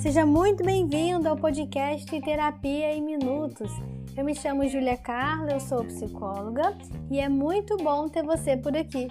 Seja muito bem-vindo ao podcast Terapia em Minutos. Eu me chamo Júlia Carla, eu sou psicóloga e é muito bom ter você por aqui.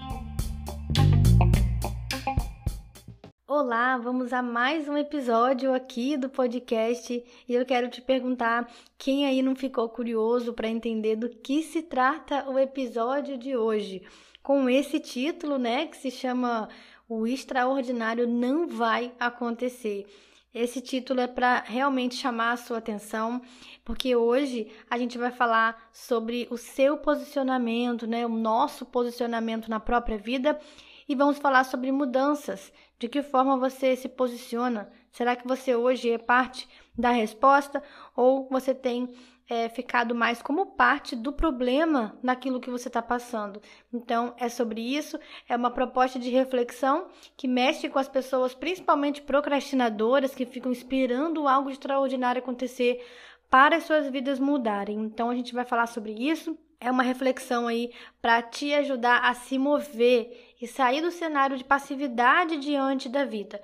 Olá, vamos a mais um episódio aqui do podcast e eu quero te perguntar quem aí não ficou curioso para entender do que se trata o episódio de hoje, com esse título, né, que se chama O Extraordinário Não Vai Acontecer. Esse título é para realmente chamar a sua atenção, porque hoje a gente vai falar sobre o seu posicionamento, né, o nosso posicionamento na própria vida e vamos falar sobre mudanças, de que forma você se posiciona. Será que você hoje é parte da resposta ou você tem é, ficado mais como parte do problema naquilo que você está passando. Então, é sobre isso. É uma proposta de reflexão que mexe com as pessoas, principalmente procrastinadoras, que ficam esperando algo extraordinário acontecer para as suas vidas mudarem. Então, a gente vai falar sobre isso. É uma reflexão aí para te ajudar a se mover e sair do cenário de passividade diante da vida.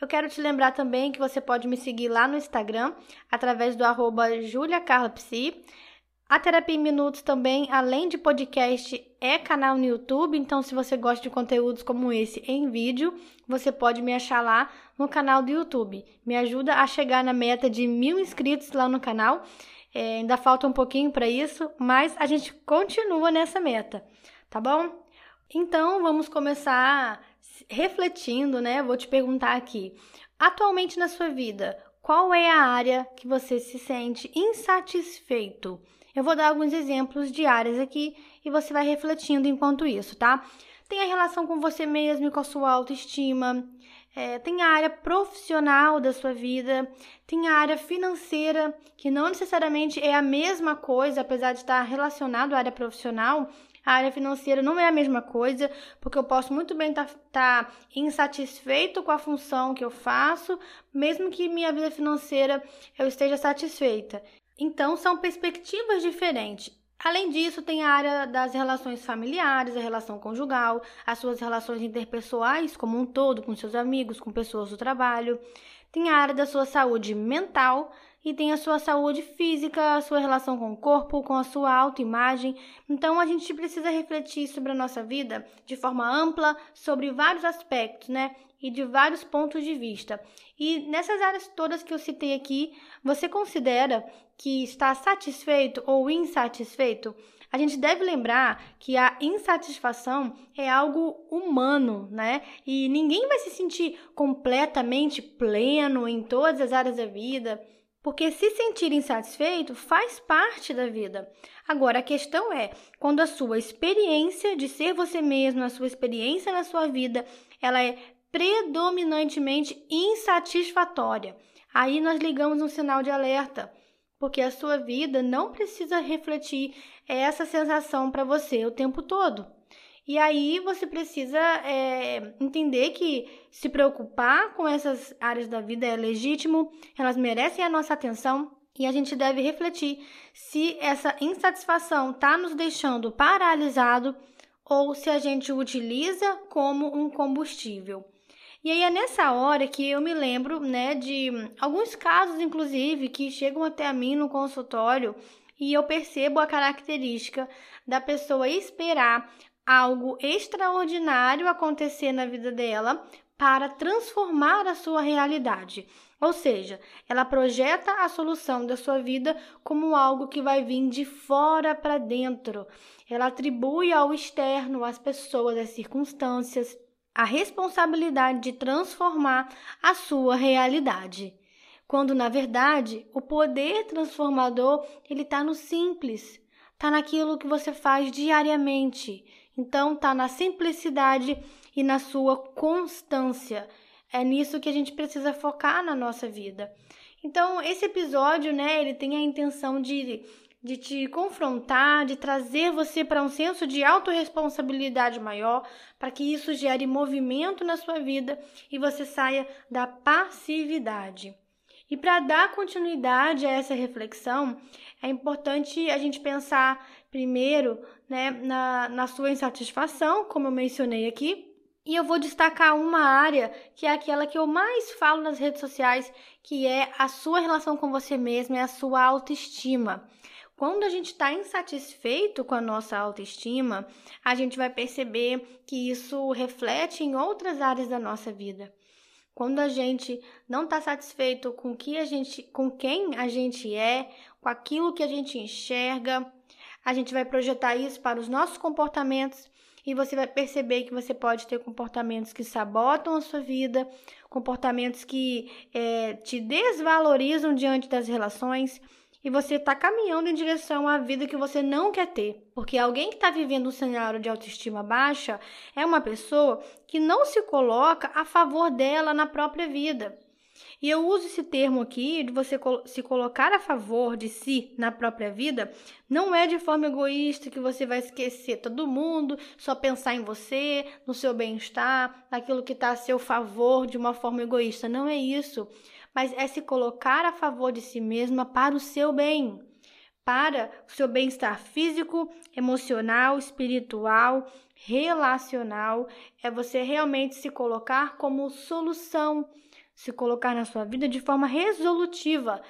Eu quero te lembrar também que você pode me seguir lá no Instagram, através do arroba juliacarlapsi. A Terapia em Minutos também, além de podcast, é canal no YouTube. Então, se você gosta de conteúdos como esse em vídeo, você pode me achar lá no canal do YouTube. Me ajuda a chegar na meta de mil inscritos lá no canal. É, ainda falta um pouquinho para isso, mas a gente continua nessa meta, tá bom? Então, vamos começar refletindo, né? Vou te perguntar aqui. Atualmente na sua vida, qual é a área que você se sente insatisfeito? Eu vou dar alguns exemplos de áreas aqui e você vai refletindo enquanto isso, tá? Tem a relação com você mesmo e com a sua autoestima, é, tem a área profissional da sua vida, tem a área financeira, que não necessariamente é a mesma coisa, apesar de estar relacionado à área profissional, a área financeira não é a mesma coisa, porque eu posso muito bem estar tá, tá insatisfeito com a função que eu faço, mesmo que minha vida financeira eu esteja satisfeita. Então, são perspectivas diferentes. Além disso, tem a área das relações familiares, a relação conjugal, as suas relações interpessoais como um todo, com seus amigos, com pessoas do trabalho. Tem a área da sua saúde mental, e tem a sua saúde física, a sua relação com o corpo, com a sua autoimagem. Então a gente precisa refletir sobre a nossa vida de forma ampla, sobre vários aspectos, né? E de vários pontos de vista. E nessas áreas todas que eu citei aqui, você considera que está satisfeito ou insatisfeito? A gente deve lembrar que a insatisfação é algo humano, né? E ninguém vai se sentir completamente pleno em todas as áreas da vida. Porque se sentir insatisfeito faz parte da vida. Agora, a questão é, quando a sua experiência de ser você mesmo, a sua experiência na sua vida, ela é predominantemente insatisfatória. Aí nós ligamos um sinal de alerta, porque a sua vida não precisa refletir essa sensação para você o tempo todo. E aí você precisa é, entender que se preocupar com essas áreas da vida é legítimo, elas merecem a nossa atenção e a gente deve refletir se essa insatisfação está nos deixando paralisado ou se a gente utiliza como um combustível. E aí é nessa hora que eu me lembro, né, de alguns casos, inclusive, que chegam até a mim no consultório e eu percebo a característica da pessoa esperar algo extraordinário acontecer na vida dela para transformar a sua realidade. Ou seja, ela projeta a solução da sua vida como algo que vai vir de fora para dentro. Ela atribui ao externo, às pessoas, às circunstâncias, a responsabilidade de transformar a sua realidade. Quando na verdade o poder transformador ele está no simples, está naquilo que você faz diariamente então, tá na simplicidade e na sua constância. É nisso que a gente precisa focar na nossa vida. Então, esse episódio, né, ele tem a intenção de, de te confrontar, de trazer você para um senso de autorresponsabilidade maior, para que isso gere movimento na sua vida e você saia da passividade. E para dar continuidade a essa reflexão, é importante a gente pensar primeiro né, na, na sua insatisfação, como eu mencionei aqui, E eu vou destacar uma área que é aquela que eu mais falo nas redes sociais, que é a sua relação com você mesmo, é a sua autoestima. Quando a gente está insatisfeito com a nossa autoestima, a gente vai perceber que isso reflete em outras áreas da nossa vida. Quando a gente não está satisfeito com que a gente, com quem a gente é, com aquilo que a gente enxerga, a gente vai projetar isso para os nossos comportamentos e você vai perceber que você pode ter comportamentos que sabotam a sua vida, comportamentos que é, te desvalorizam diante das relações e você está caminhando em direção à vida que você não quer ter. Porque alguém que está vivendo um cenário de autoestima baixa é uma pessoa que não se coloca a favor dela na própria vida. E eu uso esse termo aqui de você se colocar a favor de si na própria vida, não é de forma egoísta que você vai esquecer todo mundo, só pensar em você, no seu bem-estar, naquilo que está a seu favor de uma forma egoísta. Não é isso mas é se colocar a favor de si mesma para o seu bem, para o seu bem-estar físico, emocional, espiritual, relacional. É você realmente se colocar como solução, se colocar na sua vida de forma resolutiva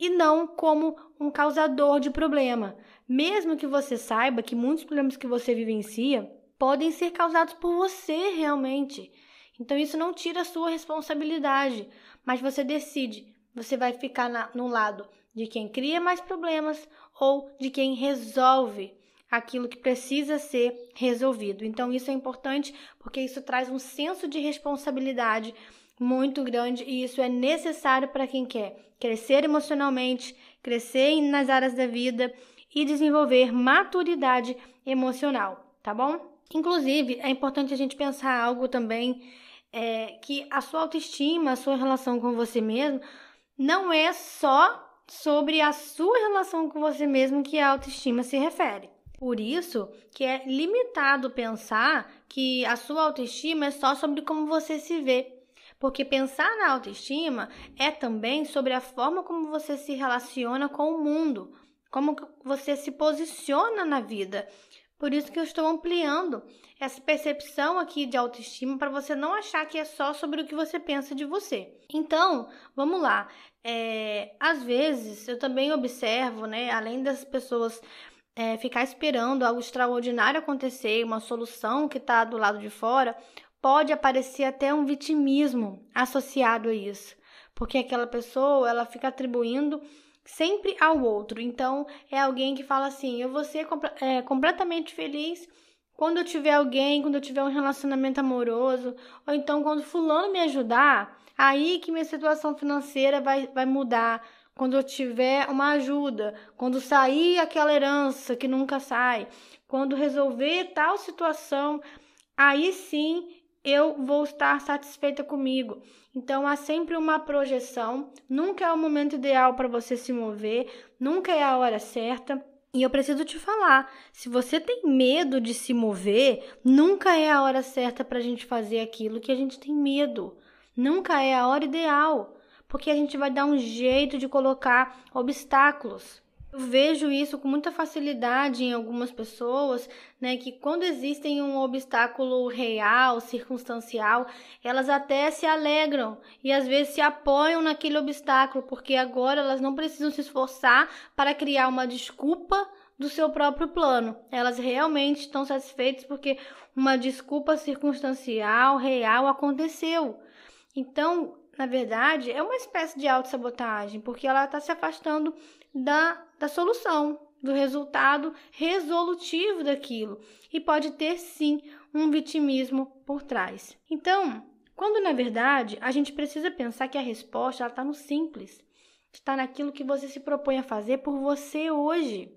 e não como um causador de problema. Mesmo que você saiba que muitos problemas que você vivencia podem ser causados por você realmente. Então isso não tira a sua responsabilidade mas você decide. Você vai ficar na, no lado de quem cria mais problemas ou de quem resolve aquilo que precisa ser resolvido. Então, isso é importante porque isso traz um senso de responsabilidade muito grande e isso é necessário para quem quer crescer emocionalmente, crescer nas áreas da vida e desenvolver maturidade emocional, tá bom? Inclusive, é importante a gente pensar algo também é, que a sua autoestima, a sua relação com você mesmo, não é só sobre a sua relação com você mesmo que a autoestima se refere. Por isso que é limitado pensar que a sua autoestima é só sobre como você se vê. Porque pensar na autoestima é também sobre a forma como você se relaciona com o mundo, como você se posiciona na vida. Por isso que eu estou ampliando essa percepção aqui de autoestima para você não achar que é só sobre o que você pensa de você. Então, vamos lá. É, às vezes eu também observo, né, além das pessoas é, ficar esperando algo extraordinário acontecer, uma solução que está do lado de fora, pode aparecer até um vitimismo associado a isso, porque aquela pessoa ela fica atribuindo sempre ao outro. Então, é alguém que fala assim: eu vou ser é, completamente feliz quando eu tiver alguém, quando eu tiver um relacionamento amoroso, ou então quando fulano me ajudar, aí que minha situação financeira vai, vai mudar. Quando eu tiver uma ajuda, quando sair aquela herança que nunca sai, quando resolver tal situação, aí sim eu vou estar satisfeita comigo. Então há sempre uma projeção, nunca é o momento ideal para você se mover, nunca é a hora certa. E eu preciso te falar: se você tem medo de se mover, nunca é a hora certa para a gente fazer aquilo que a gente tem medo. Nunca é a hora ideal, porque a gente vai dar um jeito de colocar obstáculos. Eu vejo isso com muita facilidade em algumas pessoas, né, que quando existem um obstáculo real, circunstancial, elas até se alegram e às vezes se apoiam naquele obstáculo, porque agora elas não precisam se esforçar para criar uma desculpa do seu próprio plano. Elas realmente estão satisfeitas porque uma desculpa circunstancial, real aconteceu. Então, na verdade, é uma espécie de autossabotagem, porque ela está se afastando da, da solução, do resultado resolutivo daquilo. E pode ter sim um vitimismo por trás. Então, quando na verdade a gente precisa pensar que a resposta está no simples, está naquilo que você se propõe a fazer por você hoje.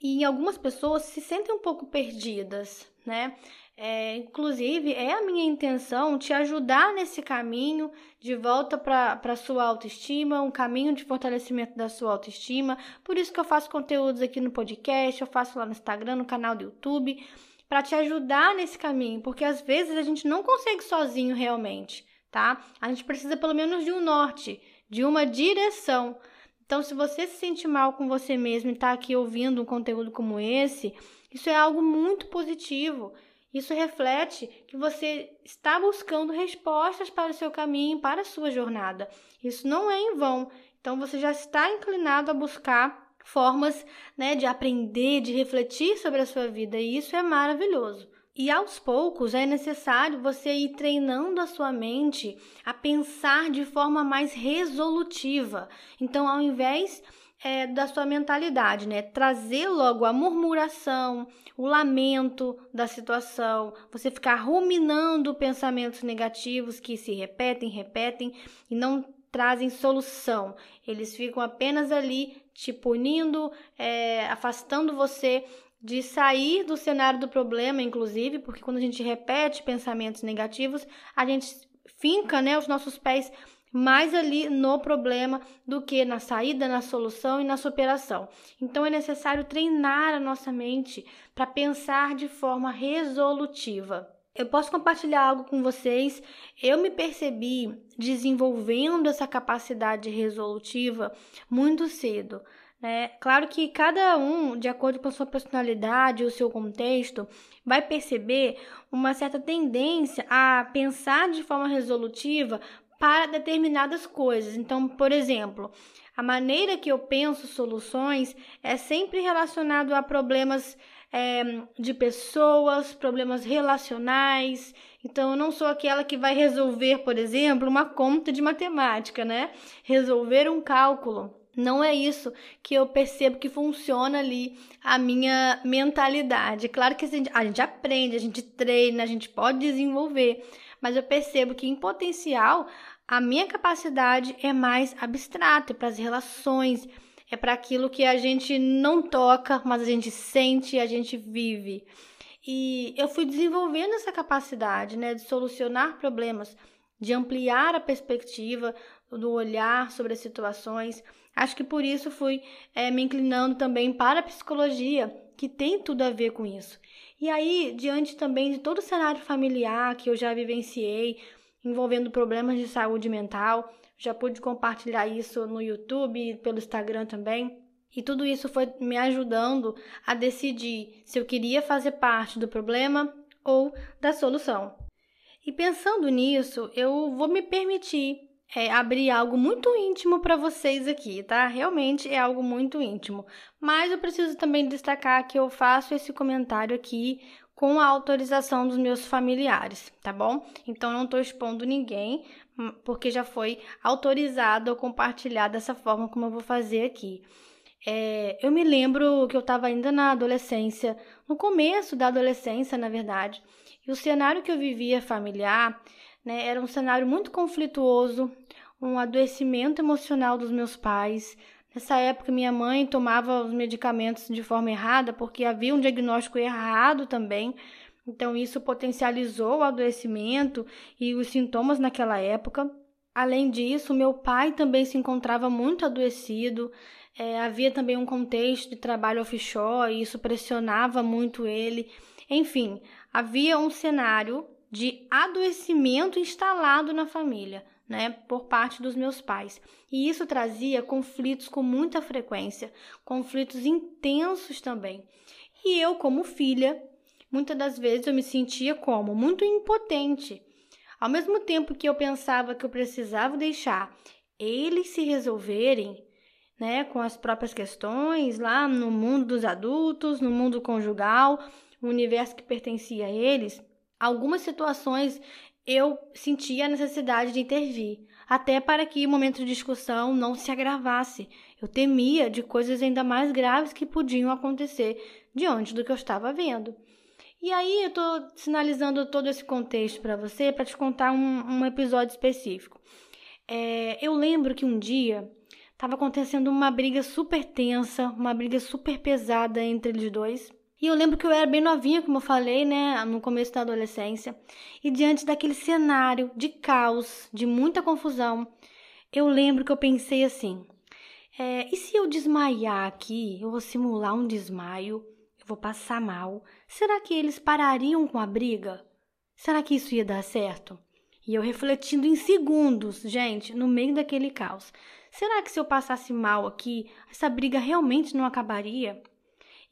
E algumas pessoas se sentem um pouco perdidas, né? É, inclusive, é a minha intenção te ajudar nesse caminho de volta para a sua autoestima, um caminho de fortalecimento da sua autoestima. Por isso que eu faço conteúdos aqui no podcast, eu faço lá no Instagram, no canal do YouTube, para te ajudar nesse caminho, porque às vezes a gente não consegue sozinho realmente, tá? A gente precisa pelo menos de um norte, de uma direção. Então, se você se sente mal com você mesmo e está aqui ouvindo um conteúdo como esse, isso é algo muito positivo Isso reflete que você está buscando respostas para o seu caminho, para a sua jornada. Isso não é em vão. Então você já está inclinado a buscar formas né, de aprender, de refletir sobre a sua vida, e isso é maravilhoso. E aos poucos é necessário você ir treinando a sua mente a pensar de forma mais resolutiva. Então, ao invés é, da sua mentalidade, né? Trazer logo a murmuração, o lamento da situação, você ficar ruminando pensamentos negativos que se repetem, repetem e não trazem solução. Eles ficam apenas ali te punindo, é, afastando você de sair do cenário do problema, inclusive, porque quando a gente repete pensamentos negativos, a gente finca né, os nossos pés mais ali no problema do que na saída, na solução e na superação. Então é necessário treinar a nossa mente para pensar de forma resolutiva. Eu posso compartilhar algo com vocês. Eu me percebi desenvolvendo essa capacidade resolutiva muito cedo. Né? Claro que cada um, de acordo com a sua personalidade, o seu contexto, vai perceber uma certa tendência a pensar de forma resolutiva para determinadas coisas. Então, por exemplo, a maneira que eu penso soluções é sempre relacionado a problemas é, de pessoas, problemas relacionais. Então, eu não sou aquela que vai resolver, por exemplo, uma conta de matemática, né? Resolver um cálculo. Não é isso que eu percebo que funciona ali a minha mentalidade. Claro que a gente, a gente aprende, a gente treina, a gente pode desenvolver, mas eu percebo que em potencial a minha capacidade é mais abstrata, é para as relações, é para aquilo que a gente não toca, mas a gente sente, a gente vive. E eu fui desenvolvendo essa capacidade, né, de solucionar problemas, de ampliar a perspectiva do olhar sobre as situações. Acho que por isso fui é, me inclinando também para a psicologia, que tem tudo a ver com isso. E aí, diante também de todo o cenário familiar que eu já vivenciei, envolvendo problemas de saúde mental. Já pude compartilhar isso no YouTube e pelo Instagram também. E tudo isso foi me ajudando a decidir se eu queria fazer parte do problema ou da solução. E pensando nisso, eu vou me permitir é, abrir algo muito íntimo para vocês aqui, tá? Realmente é algo muito íntimo. Mas eu preciso também destacar que eu faço esse comentário aqui com a autorização dos meus familiares, tá bom? Então não estou expondo ninguém, hum, porque já foi autorizado a compartilhar dessa forma como eu vou fazer aqui. É, eu me lembro que eu estava ainda na adolescência, no começo da adolescência, na verdade, e o cenário que eu vivia familiar né, era um cenário muito conflituoso, um adoecimento emocional dos meus pais, Nessa época, minha mãe tomava os medicamentos de forma errada porque havia um diagnóstico errado também. Então, isso potencializou o adoecimento e os sintomas naquela época. Além disso, meu pai também se encontrava muito adoecido. É, havia também um contexto de trabalho offshore e isso pressionava muito ele. Enfim, havia um cenário de adoecimento instalado na família né, por parte dos meus pais. E isso trazia conflitos com muita frequência, conflitos intensos também. E eu, como filha, muitas das vezes eu me sentia como muito impotente. Ao mesmo tempo que eu pensava que eu precisava deixar eles se resolverem, né, com as próprias questões lá no mundo dos adultos, no mundo conjugal, o universo que pertencia a eles, algumas situações eu sentia a necessidade de intervir, até para que o momento de discussão não se agravasse. Eu temia de coisas ainda mais graves que podiam acontecer diante do que eu estava vendo. E aí eu estou sinalizando todo esse contexto para você para te contar um, um episódio específico. É, eu lembro que um dia estava acontecendo uma briga super tensa, uma briga super pesada entre eles dois. E eu lembro que eu era bem novinha, como eu falei, né, no começo da adolescência, e diante daquele cenário de caos, de muita confusão, eu lembro que eu pensei assim: é, e se eu desmaiar aqui, eu vou simular um desmaio, eu vou passar mal, será que eles parariam com a briga? Será que isso ia dar certo? E eu refletindo em segundos, gente, no meio daquele caos. Será que se eu passasse mal aqui, essa briga realmente não acabaria?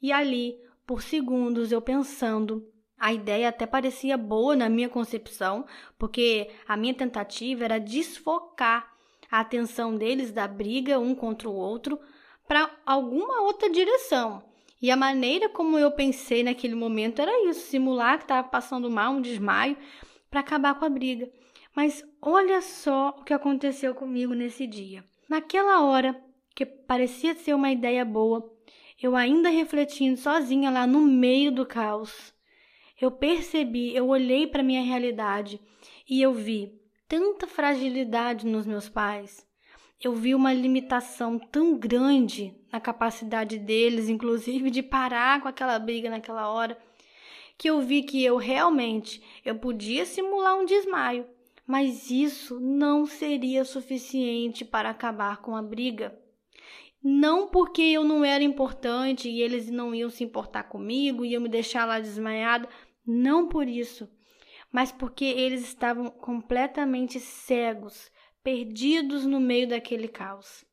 E ali, por segundos eu pensando, A ideia até parecia boa na minha concepção, porque a minha tentativa era desfocar a atenção deles da briga um contra o outro para alguma outra direção. E a maneira como eu pensei naquele momento era isso: simular que estava passando mal, um desmaio, para acabar com a briga. Mas olha só o que aconteceu comigo nesse dia. Naquela hora, que parecia ser uma ideia boa, eu ainda refletindo sozinha lá no meio do caos, eu percebi, eu olhei para minha realidade e eu vi tanta fragilidade nos meus pais. Eu vi uma limitação tão grande na capacidade deles, inclusive de parar com aquela briga naquela hora, que eu vi que eu realmente eu podia simular um desmaio, mas isso não seria suficiente para acabar com a briga. Não porque eu não era importante e eles não iam se importar comigo eu me deixar lá desmaiada, não por isso, mas porque eles estavam completamente cegos, perdidos no meio daquele caos.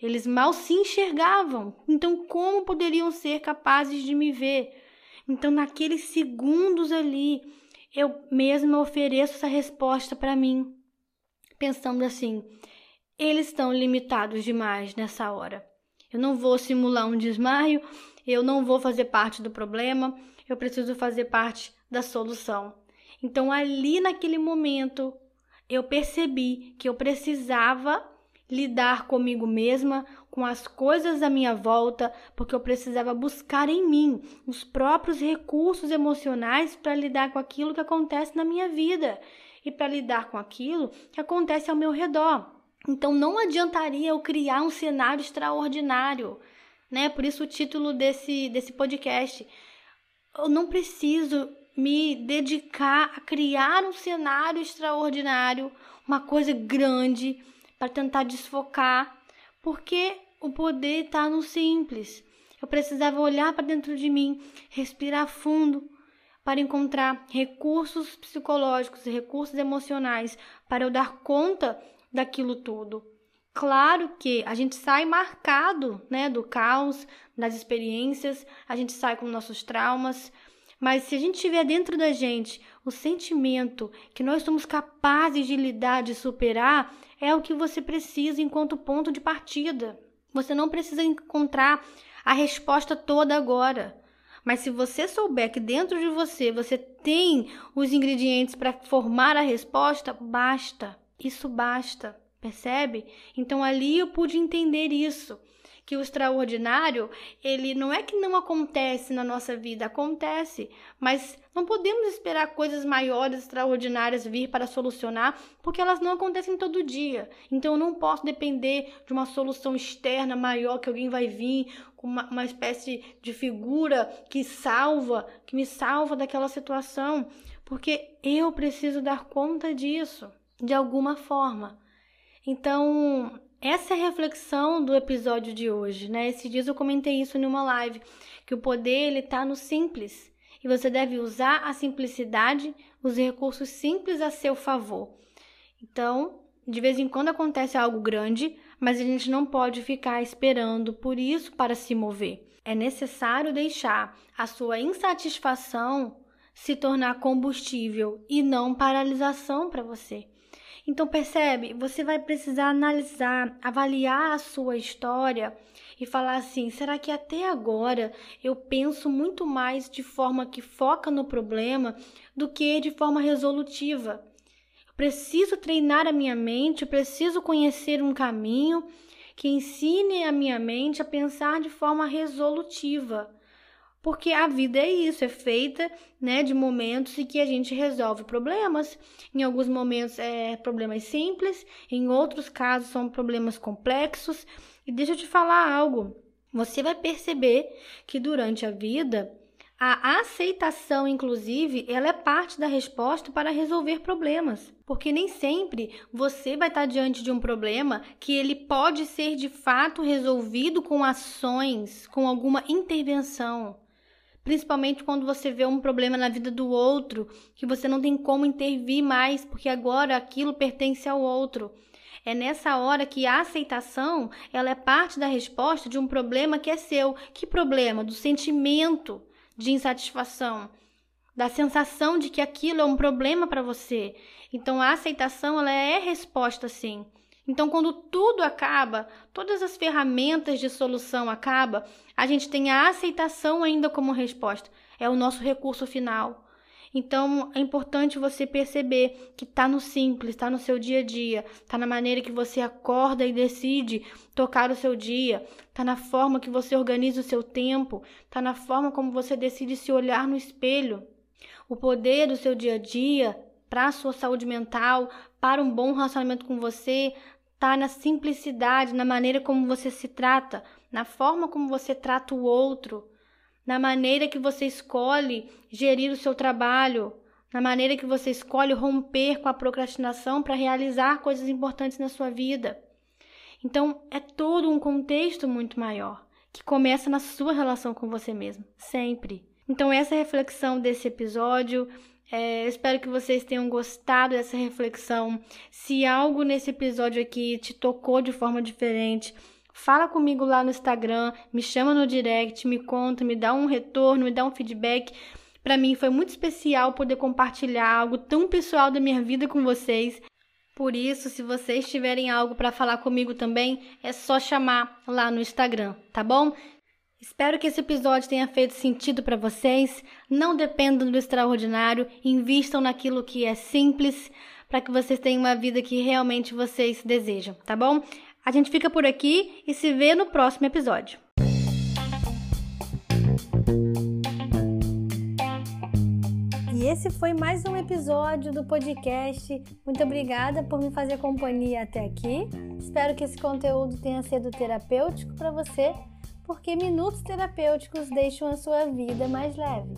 Eles mal se enxergavam, então como poderiam ser capazes de me ver? Então, naqueles segundos ali, eu mesma ofereço essa resposta para mim, pensando assim: eles estão limitados demais nessa hora. Eu não vou simular um desmaio, eu não vou fazer parte do problema, eu preciso fazer parte da solução. Então, ali naquele momento, eu percebi que eu precisava lidar comigo mesma, com as coisas à minha volta, porque eu precisava buscar em mim os próprios recursos emocionais para lidar com aquilo que acontece na minha vida e para lidar com aquilo que acontece ao meu redor. Então não adiantaria eu criar um cenário extraordinário, né? Por isso o título desse desse podcast eu não preciso me dedicar a criar um cenário extraordinário, uma coisa grande para tentar desfocar, porque o poder está no simples. Eu precisava olhar para dentro de mim, respirar fundo para encontrar recursos psicológicos e recursos emocionais para eu dar conta daquilo tudo. Claro que a gente sai marcado, né, do caos, das experiências, a gente sai com nossos traumas, mas se a gente tiver dentro da gente o sentimento que nós somos capazes de lidar, de superar, é o que você precisa enquanto ponto de partida. Você não precisa encontrar a resposta toda agora. Mas se você souber que dentro de você você tem os ingredientes para formar a resposta, basta. Isso basta. Percebe? Então ali eu pude entender isso, que o extraordinário, ele não é que não acontece na nossa vida, acontece, mas não podemos esperar coisas maiores, extraordinárias vir para solucionar, porque elas não acontecem todo dia. Então eu não posso depender de uma solução externa maior que alguém vai vir com uma, uma espécie de figura que salva, que me salva daquela situação, porque eu preciso dar conta disso de alguma forma. Então, essa é a reflexão do episódio de hoje, né? Esses dias eu comentei isso numa live, que o poder ele tá no simples e você deve usar a simplicidade, os recursos simples a seu favor. Então, de vez em quando acontece algo grande, mas a gente não pode ficar esperando por isso para se mover. É necessário deixar a sua insatisfação se tornar combustível e não paralisação para você. Então, percebe? Você vai precisar analisar, avaliar a sua história e falar assim: será que até agora eu penso muito mais de forma que foca no problema do que de forma resolutiva? Eu preciso treinar a minha mente, preciso conhecer um caminho que ensine a minha mente a pensar de forma resolutiva porque a vida é isso, é feita, né, de momentos em que a gente resolve problemas. Em alguns momentos é problemas simples, em outros casos são problemas complexos. E deixa eu te falar algo. Você vai perceber que durante a vida a aceitação, inclusive, ela é parte da resposta para resolver problemas, porque nem sempre você vai estar diante de um problema que ele pode ser de fato resolvido com ações, com alguma intervenção principalmente quando você vê um problema na vida do outro, que você não tem como intervir mais, porque agora aquilo pertence ao outro. É nessa hora que a aceitação, ela é parte da resposta de um problema que é seu. Que problema? Do sentimento de insatisfação. da sensação de que aquilo é um problema para você. Então a aceitação ela é resposta sim. Então quando tudo acaba, todas as ferramentas de solução acabam, a gente tem a aceitação ainda como resposta. É o nosso recurso final. Então é importante você perceber que está no simples, está no seu dia a dia, está na maneira que você acorda e decide tocar o seu dia, está na forma que você organiza o seu tempo, está na forma como você decide se olhar no espelho. O poder do seu dia a dia para a sua saúde mental, para um bom relacionamento com você, está na simplicidade, na maneira como você se trata, na forma como você trata o outro na maneira que você escolhe gerir o seu trabalho, na maneira que você escolhe romper com a procrastinação para realizar coisas importantes na sua vida. Então, é todo um contexto muito maior, que começa na sua relação com você mesmo, sempre. Então, essa é reflexão desse episódio. É, espero que vocês tenham gostado dessa reflexão. Se algo nesse episódio aqui te tocou de forma diferente, Fala comigo lá no Instagram, me chama no direct, me conta, me dá um retorno, me dá um feedback. Para mim foi muito especial poder compartilhar algo tão pessoal da minha vida com vocês. Por isso, se vocês tiverem algo para falar comigo também, é só chamar lá no Instagram, tá bom? Espero que esse episódio tenha feito sentido para vocês. Não dependam do extraordinário, invistam naquilo que é simples para que vocês tenham uma vida que realmente vocês desejam, tá bom? A gente fica por aqui e se vê no próximo episódio. E esse foi mais um episódio do podcast. Muito obrigada por me fazer companhia até aqui. Espero que esse conteúdo tenha sido terapêutico para você, porque minutos terapêuticos deixam a sua vida mais leve.